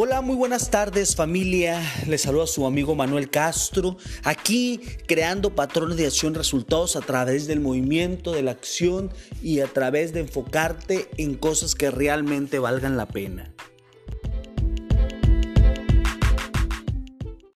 Hola, muy buenas tardes familia. Les saluda su amigo Manuel Castro, aquí creando patrones de acción resultados a través del movimiento, de la acción y a través de enfocarte en cosas que realmente valgan la pena.